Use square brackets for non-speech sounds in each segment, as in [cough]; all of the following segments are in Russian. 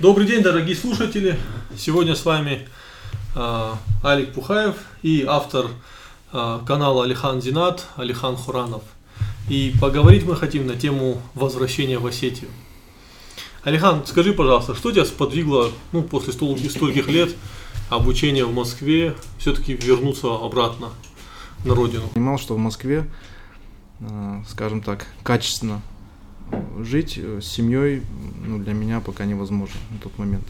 Добрый день, дорогие слушатели. Сегодня с вами э, Алик Пухаев и автор э, канала Алихан Зинат, Алихан Хуранов. И поговорить мы хотим на тему возвращения в Осетию. Алихан, скажи, пожалуйста, что тебя сподвигло ну, после стольких лет обучения в Москве все-таки вернуться обратно на родину? Понимал, что в Москве, э, скажем так, качественно жить э, с семьей ну, для меня пока невозможно на тот момент.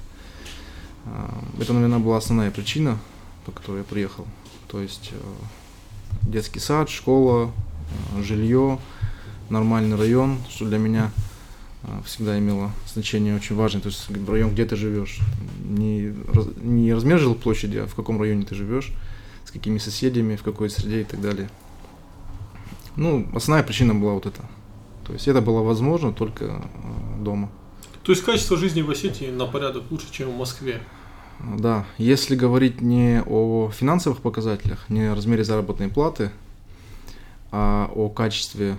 А, это, наверное, была основная причина, по которой я приехал. То есть э, детский сад, школа, э, жилье, нормальный район, что для меня всегда имело значение очень важное. То есть район, где ты живешь. Не, не размер жилплощади, а в каком районе ты живешь, с какими соседями, в какой среде и так далее. Ну, основная причина была вот эта. То есть это было возможно только э, дома. То есть качество жизни в Осетии на порядок лучше, чем в Москве? Да, если говорить не о финансовых показателях, не о размере заработной платы, а о качестве,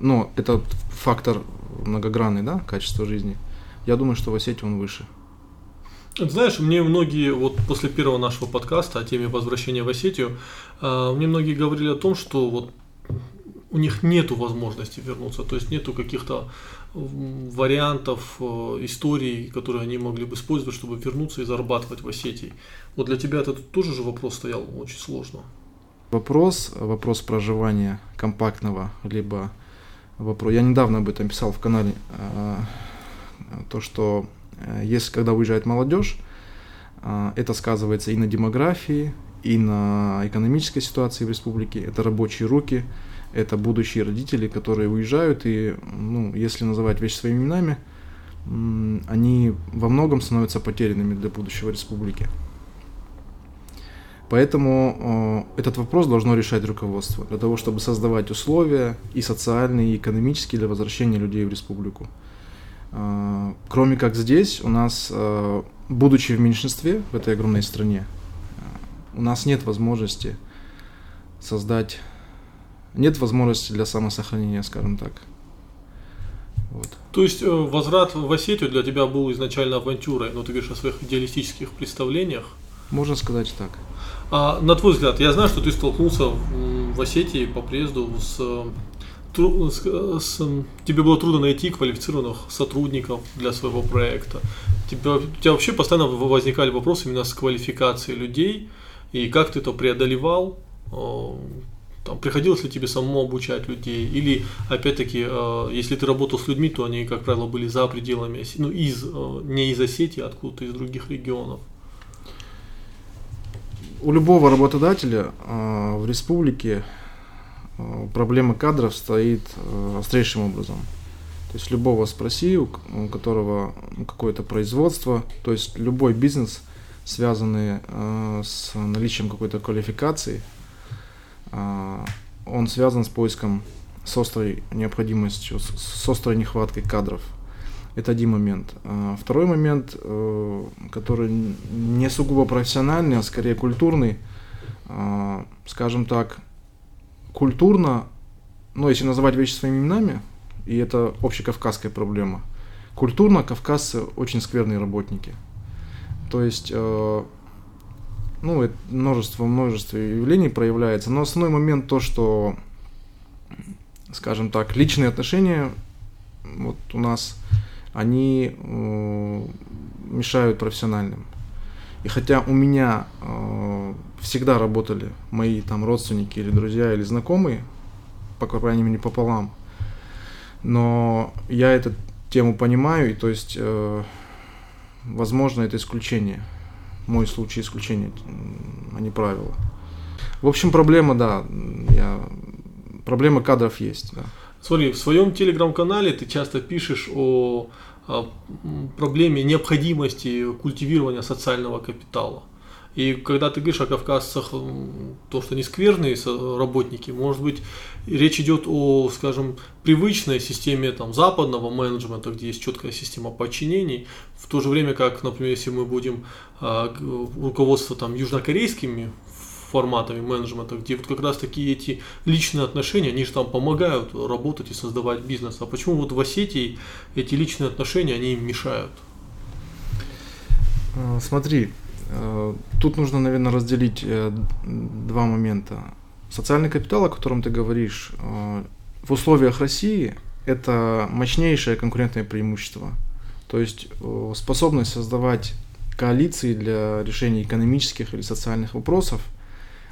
ну, это фактор многогранный, да, качество жизни, я думаю, что в Осетии он выше. Знаешь, мне многие, вот после первого нашего подкаста о теме возвращения в Осетию, э, мне многие говорили о том, что вот у них нету возможности вернуться, то есть нету каких-то вариантов, э, историй, которые они могли бы использовать, чтобы вернуться и зарабатывать в Осетии. Вот для тебя этот тоже же вопрос стоял очень сложно. Вопрос, вопрос проживания компактного, либо вопрос, я недавно об этом писал в канале, э, то, что э, если когда уезжает молодежь, это сказывается и на демографии, и на экономической ситуации в республике, это рабочие руки, это будущие родители, которые уезжают, и, ну, если называть вещи своими именами, они во многом становятся потерянными для будущего республики. Поэтому э, этот вопрос должно решать руководство, для того, чтобы создавать условия и социальные, и экономические для возвращения людей в республику. Э, кроме как здесь, у нас, э, будучи в меньшинстве в этой огромной стране, у нас нет возможности создать нет возможности для самосохранения, скажем так. Вот. То есть э, возврат в Осетию для тебя был изначально авантюрой, но ты говоришь о своих идеалистических представлениях. Можно сказать так. А на твой взгляд, я знаю, что ты столкнулся в Осетии по приезду с, с, с тебе было трудно найти квалифицированных сотрудников для своего проекта. Тебя, у тебя вообще постоянно возникали вопросы именно с квалификацией людей, и как ты это преодолевал, там, приходилось ли тебе самому обучать людей? Или, опять-таки, э, если ты работал с людьми, то они, как правило, были за пределами, ну, из, э, не из Осетии, а откуда-то из других регионов? У любого работодателя э, в республике э, проблема кадров стоит э, острейшим образом. То есть любого спроси, у, которого какое-то производство, то есть любой бизнес, связанный э, с наличием какой-то квалификации – он связан с поиском, с острой необходимостью, с острой нехваткой кадров. Это один момент. А, второй момент, э, который не сугубо профессиональный, а скорее культурный, а, скажем так, культурно, ну, если называть вещи своими именами, и это общекавказская проблема, культурно кавказцы очень скверные работники. То есть э, ну, множество, множество явлений проявляется. Но основной момент то, что, скажем так, личные отношения вот у нас, они э, мешают профессиональным. И хотя у меня э, всегда работали мои там родственники или друзья или знакомые, по крайней мере пополам, но я эту тему понимаю, и то есть, э, возможно, это исключение мой случай исключение, а не правило. В общем, проблема, да, я... проблема кадров есть, да. Смотри, в своем телеграм-канале ты часто пишешь о, о проблеме необходимости культивирования социального капитала. И когда ты говоришь о кавказцах, то, что они скверные работники, может быть, речь идет о, скажем, привычной системе там, западного менеджмента, где есть четкая система подчинений, в то же время как, например, если мы будем а, руководство там, южнокорейскими форматами менеджмента, где вот как раз такие эти личные отношения, они же там помогают работать и создавать бизнес. А почему вот в Осетии эти личные отношения, они им мешают? Смотри, тут нужно, наверное, разделить э, два момента. Социальный капитал, о котором ты говоришь, э, в условиях России это мощнейшее конкурентное преимущество. То есть способность создавать коалиции для решения экономических или социальных вопросов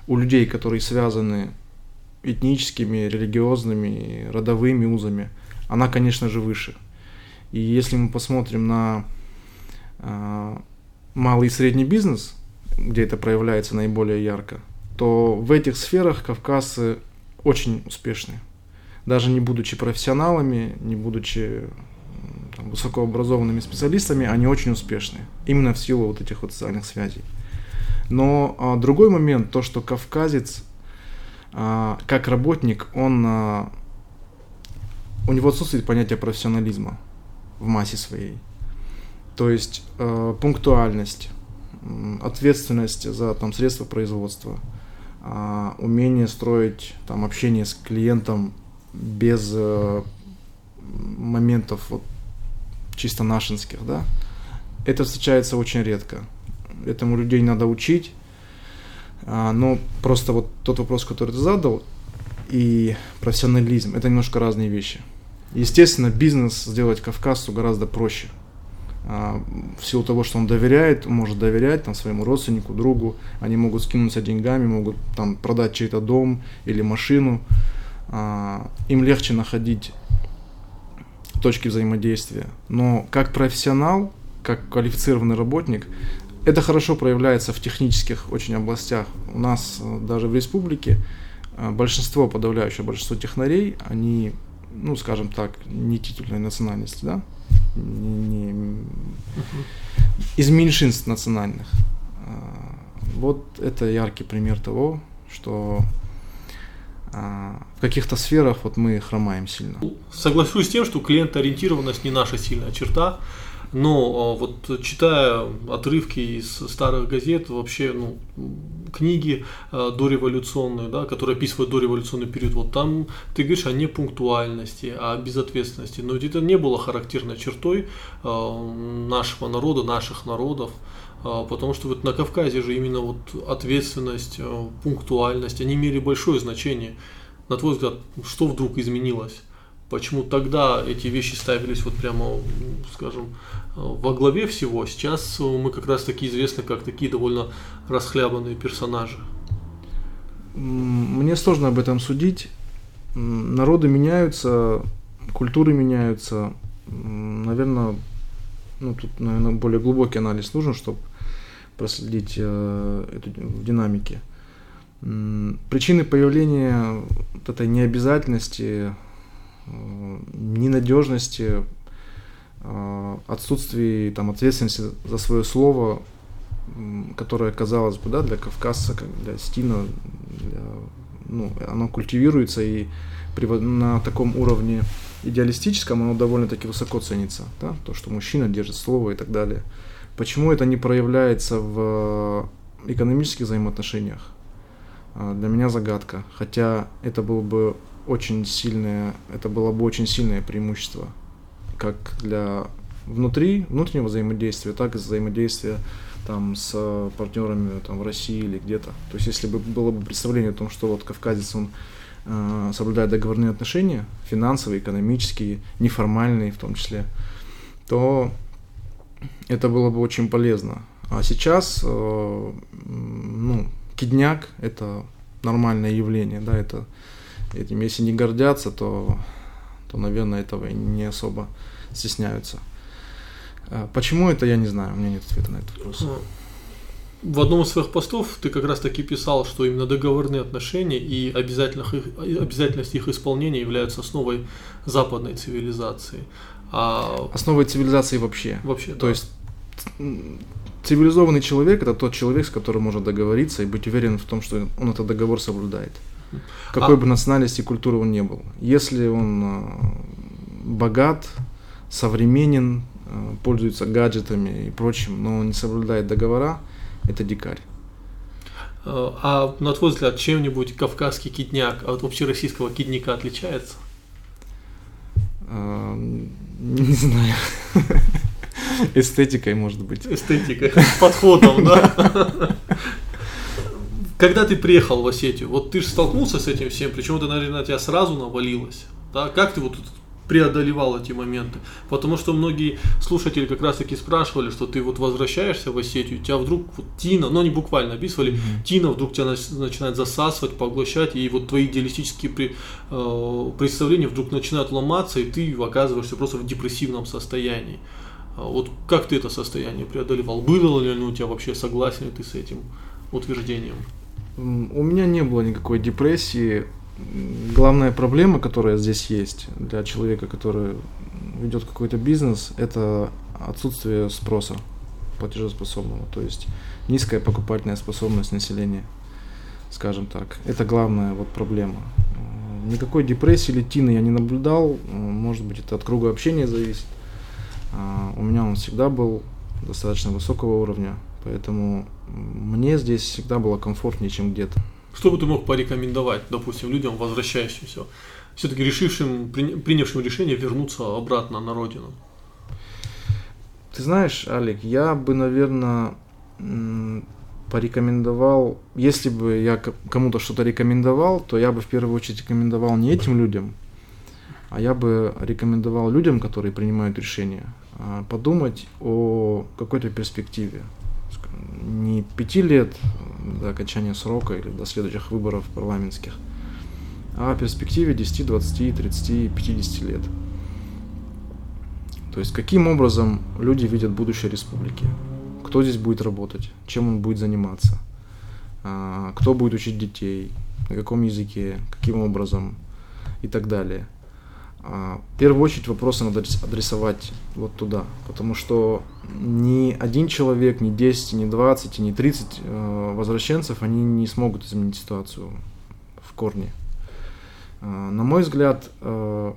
у людей, которые связаны этническими, религиозными, родовыми узами, она, конечно же, выше. И если мы посмотрим на э, малый и средний бизнес, где это проявляется наиболее ярко, то в этих сферах кавказцы очень успешны. Даже не будучи профессионалами, не будучи там, высокообразованными специалистами, они очень успешны. Именно в силу вот этих вот социальных связей. Но а, другой момент, то, что кавказец, а, как работник, он, а, у него отсутствует понятие профессионализма в массе своей. То есть а, пунктуальность, ответственность за там, средства производства, а, умение строить там, общение с клиентом без а, моментов вот, чисто нашинских, да, это встречается очень редко этому людей надо учить. А, но просто вот тот вопрос, который ты задал, и профессионализм, это немножко разные вещи. Естественно, бизнес сделать кавказцу гораздо проще. А, в силу того, что он доверяет, может доверять там, своему родственнику, другу, они могут скинуться деньгами, могут там, продать чей-то дом или машину. А, им легче находить точки взаимодействия. Но как профессионал, как квалифицированный работник, это хорошо проявляется в технических очень областях. У нас э, даже в республике э, большинство, подавляющее большинство технарей, они, ну, скажем так, не титульной национальности, да, не, не, из меньшинств национальных. Э, вот это яркий пример того, что в каких-то сферах вот мы хромаем сильно. Соглашусь с тем, что клиентоориентированность не наша сильная черта. Но а, вот читая отрывки из старых газет, вообще ну, книги а, дореволюционные, да, которые описывают дореволюционный период, вот там ты говоришь о непунктуальности, о безответственности. Но ведь это не было характерной чертой а, нашего народа, наших народов. Потому что вот на Кавказе же именно вот ответственность, пунктуальность, они имели большое значение. На твой взгляд, что вдруг изменилось? Почему тогда эти вещи ставились вот прямо, скажем, во главе всего. Сейчас мы как раз таки известны как такие довольно расхлябанные персонажи. Мне сложно об этом судить. Народы меняются, культуры меняются. Наверное, ну, тут, наверное, более глубокий анализ нужен, чтобы проследить э, эту динамике. Причины появления вот этой необязательности, э, ненадежности Э, отсутствии там, ответственности за свое слово, которое, казалось бы, да, для кавказца, как для стина, для, ну, оно культивируется и при, на таком уровне идеалистическом оно довольно-таки высоко ценится, да, то, что мужчина держит слово и так далее. Почему это не проявляется в экономических взаимоотношениях? Э, для меня загадка, хотя это было бы очень сильное, это было бы очень сильное преимущество как для внутри, внутреннего взаимодействия, так и взаимодействия там с партнерами там, в России или где-то. То есть если бы было бы представление о том, что вот кавказец, он э, соблюдает договорные отношения, финансовые, экономические, неформальные в том числе, то это было бы очень полезно. А сейчас, э, ну, кидняк – это нормальное явление, да, это этим, если не гордятся, то то, наверное, этого не особо стесняются. А почему это, я не знаю, у меня нет ответа на этот вопрос. В одном из своих постов ты как раз таки писал, что именно договорные отношения и обязательных обязательность их исполнения являются основой западной цивилизации. А... Основой цивилизации вообще. Вообще, То да. есть цивилизованный человек это тот человек, с которым можно договориться и быть уверен в том, что он этот договор соблюдает. Какой а... бы национальности и культуры он не был. Если он э, богат, современен, э, пользуется гаджетами и прочим, но не соблюдает договора, это дикарь. Э, а на твой взгляд, чем-нибудь кавказский кидняк от общероссийского кидняка отличается? Не знаю. [laughs] эстетикой, может быть. Эстетикой, подходом, да. [laughs] Когда ты приехал в Осетию, вот ты же столкнулся с этим всем, причем это, наверное, на тебя сразу навалилось. Да? Как ты вот преодолевал эти моменты. Потому что многие слушатели как раз таки спрашивали, что ты вот возвращаешься в Осетию, тебя вдруг вот Тина, ну они буквально описывали, mm-hmm. Тина вдруг тебя начинает засасывать, поглощать, и вот твои идеалистические при, э, представления вдруг начинают ломаться, и ты оказываешься просто в депрессивном состоянии. А вот как ты это состояние преодолевал? Было ли оно у тебя вообще, согласен ли ты с этим утверждением? У меня не было никакой депрессии главная проблема, которая здесь есть для человека, который ведет какой-то бизнес, это отсутствие спроса платежеспособного, то есть низкая покупательная способность населения, скажем так. Это главная вот проблема. Никакой депрессии или тины я не наблюдал, может быть это от круга общения зависит. А, у меня он всегда был достаточно высокого уровня, поэтому мне здесь всегда было комфортнее, чем где-то. Что бы ты мог порекомендовать, допустим, людям, возвращающимся, все-таки решившим, принявшим решение вернуться обратно на родину? Ты знаешь, Алик, я бы, наверное, порекомендовал, если бы я кому-то что-то рекомендовал, то я бы в первую очередь рекомендовал не этим людям, а я бы рекомендовал людям, которые принимают решения, а, подумать о какой-то перспективе, не пяти лет до окончания срока или до следующих выборов парламентских, а о перспективе 10, 20, 30, 50 лет. То есть каким образом люди видят будущее республики, кто здесь будет работать, чем он будет заниматься, а, кто будет учить детей, на каком языке, каким образом? И так далее. А, в первую очередь вопросы надо адресовать вот туда, потому что ни один человек, ни 10, ни 20, ни 30 э, возвращенцев, они не смогут изменить ситуацию в корне. А, на мой взгляд, э,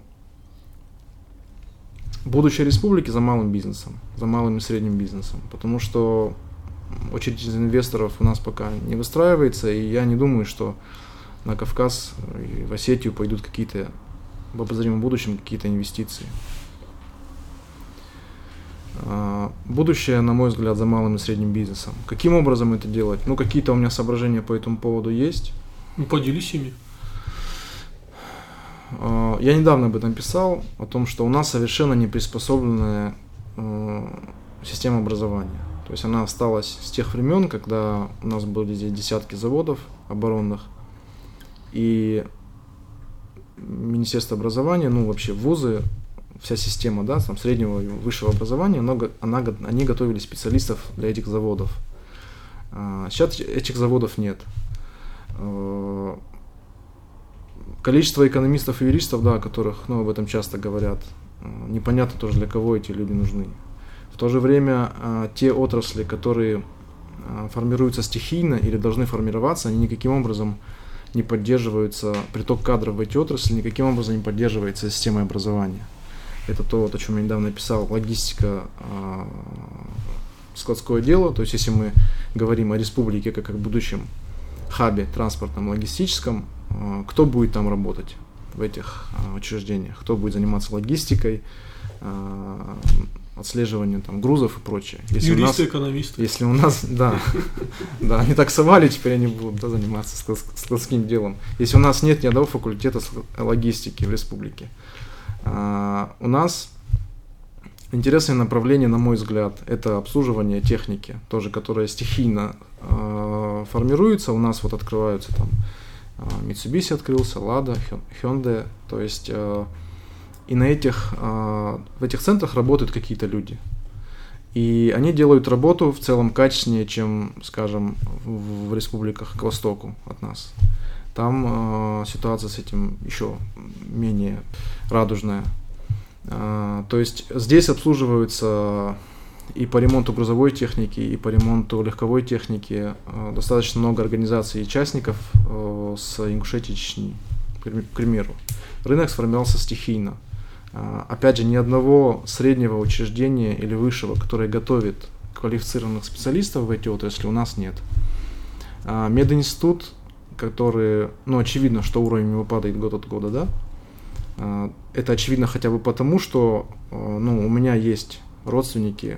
будущее республики за малым бизнесом, за малым и средним бизнесом, потому что очередь из инвесторов у нас пока не выстраивается, и я не думаю, что на Кавказ и в Осетию пойдут какие-то в обозримом будущем какие-то инвестиции. А, будущее, на мой взгляд, за малым и средним бизнесом. Каким образом это делать? Ну, какие-то у меня соображения по этому поводу есть. Ну, поделись ими. А, я недавно об этом писал, о том, что у нас совершенно не приспособленная а, система образования. То есть она осталась с тех времен, когда у нас были здесь десятки заводов оборонных, и Министерство образования, ну вообще вузы, вся система, да, там среднего и высшего образования, она, она, они готовили специалистов для этих заводов. Сейчас а, этих заводов нет. А, количество экономистов и юристов, да, о которых, ну, об этом часто говорят, а, непонятно тоже, для кого эти люди нужны. В то же время те отрасли, которые формируются стихийно или должны формироваться, они никаким образом не поддерживается, приток кадров в эти отрасли никаким образом не поддерживается системой образования. Это то, вот, о чем я недавно писал, логистика, э, складское дело. То есть, если мы говорим о республике как о будущем хабе транспортном, логистическом, э, кто будет там работать в этих э, учреждениях, кто будет заниматься логистикой, э, отслеживанию там, грузов и прочее. Если Юристы, у нас, экономисты. Если у нас, [laughs] да, да, они таксовали, теперь они будут да, заниматься складским делом. Если у нас нет ни одного факультета логистики в республике. А, у нас интересное направление, на мой взгляд, это обслуживание техники, тоже, которая стихийно э, формируется. У нас вот открываются там Mitsubishi открылся, Lada, Hyundai, то есть э, и на этих, а, в этих центрах работают какие-то люди. И они делают работу в целом качественнее, чем, скажем, в республиках к востоку от нас. Там э, ситуация с этим еще менее радужная. Э, то есть здесь обслуживаются и по ремонту грузовой техники, и по ремонту легковой техники достаточно много организаций и участников э, с Ингушетии Чечни, к примеру. Рынок сформировался стихийно. А, опять же, ни одного среднего учреждения или высшего, которое готовит квалифицированных специалистов в эти отрасли, у нас нет. А, мединститут, который, ну, очевидно, что уровень его падает год от года, да, а, это очевидно хотя бы потому, что ну, у меня есть родственники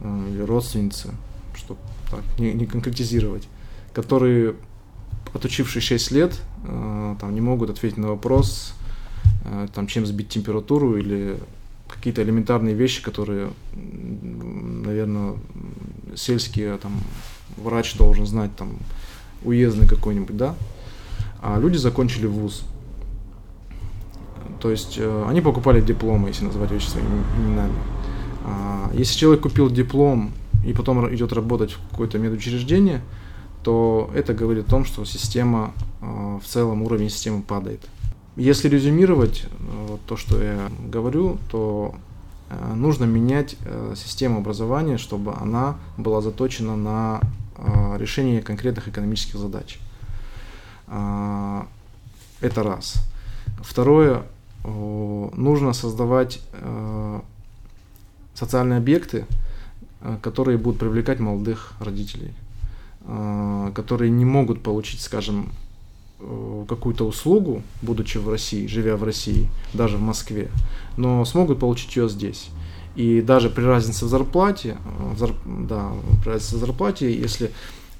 или родственницы, чтобы так не, не конкретизировать, которые, отучившись 6 лет, там, не могут ответить на вопрос, там, чем сбить температуру или какие-то элементарные вещи, которые, наверное, сельские, там, врач должен знать, там, уездный какой-нибудь, да, а люди закончили вуз. То есть э, они покупали дипломы, если называть вещи своими именами. А, если человек купил диплом и потом идет работать в какое-то медучреждение, то это говорит о том, что система, э, в целом уровень системы падает. Если резюмировать э, то, что я говорю, то нужно менять систему образования, чтобы она была заточена на решение конкретных экономических задач. Это раз. Второе, нужно создавать э, социальные объекты, э, которые будут привлекать молодых родителей, э, которые не могут получить, скажем, какую-то услугу, будучи в России, живя в России, даже в Москве, но смогут получить ее здесь. И даже при разнице в зарплате, в зар, да, при разнице в зарплате, если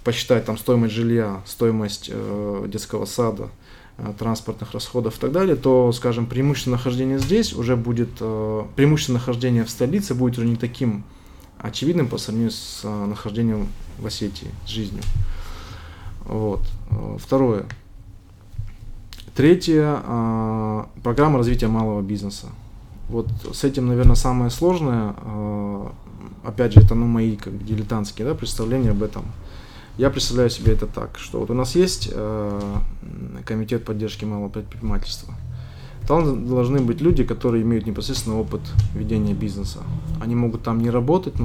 посчитать там стоимость жилья, стоимость э, детского сада, Э, транспортных расходов и так далее, то, скажем, преимущество нахождения здесь уже будет, э, преимущество нахождения в столице будет уже не таким очевидным по сравнению с э, нахождением в Осетии, с жизнью. Вот. Второе. Третье. Программа развития малого бизнеса. Вот с этим, наверное, самое сложное. Опять же, это ну, мои как дилетантские да, представления об этом. Я представляю себе это так, что вот у нас есть э, комитет поддержки малого предпринимательства. Там должны быть люди, которые имеют непосредственный опыт ведения бизнеса. Они могут там не работать, но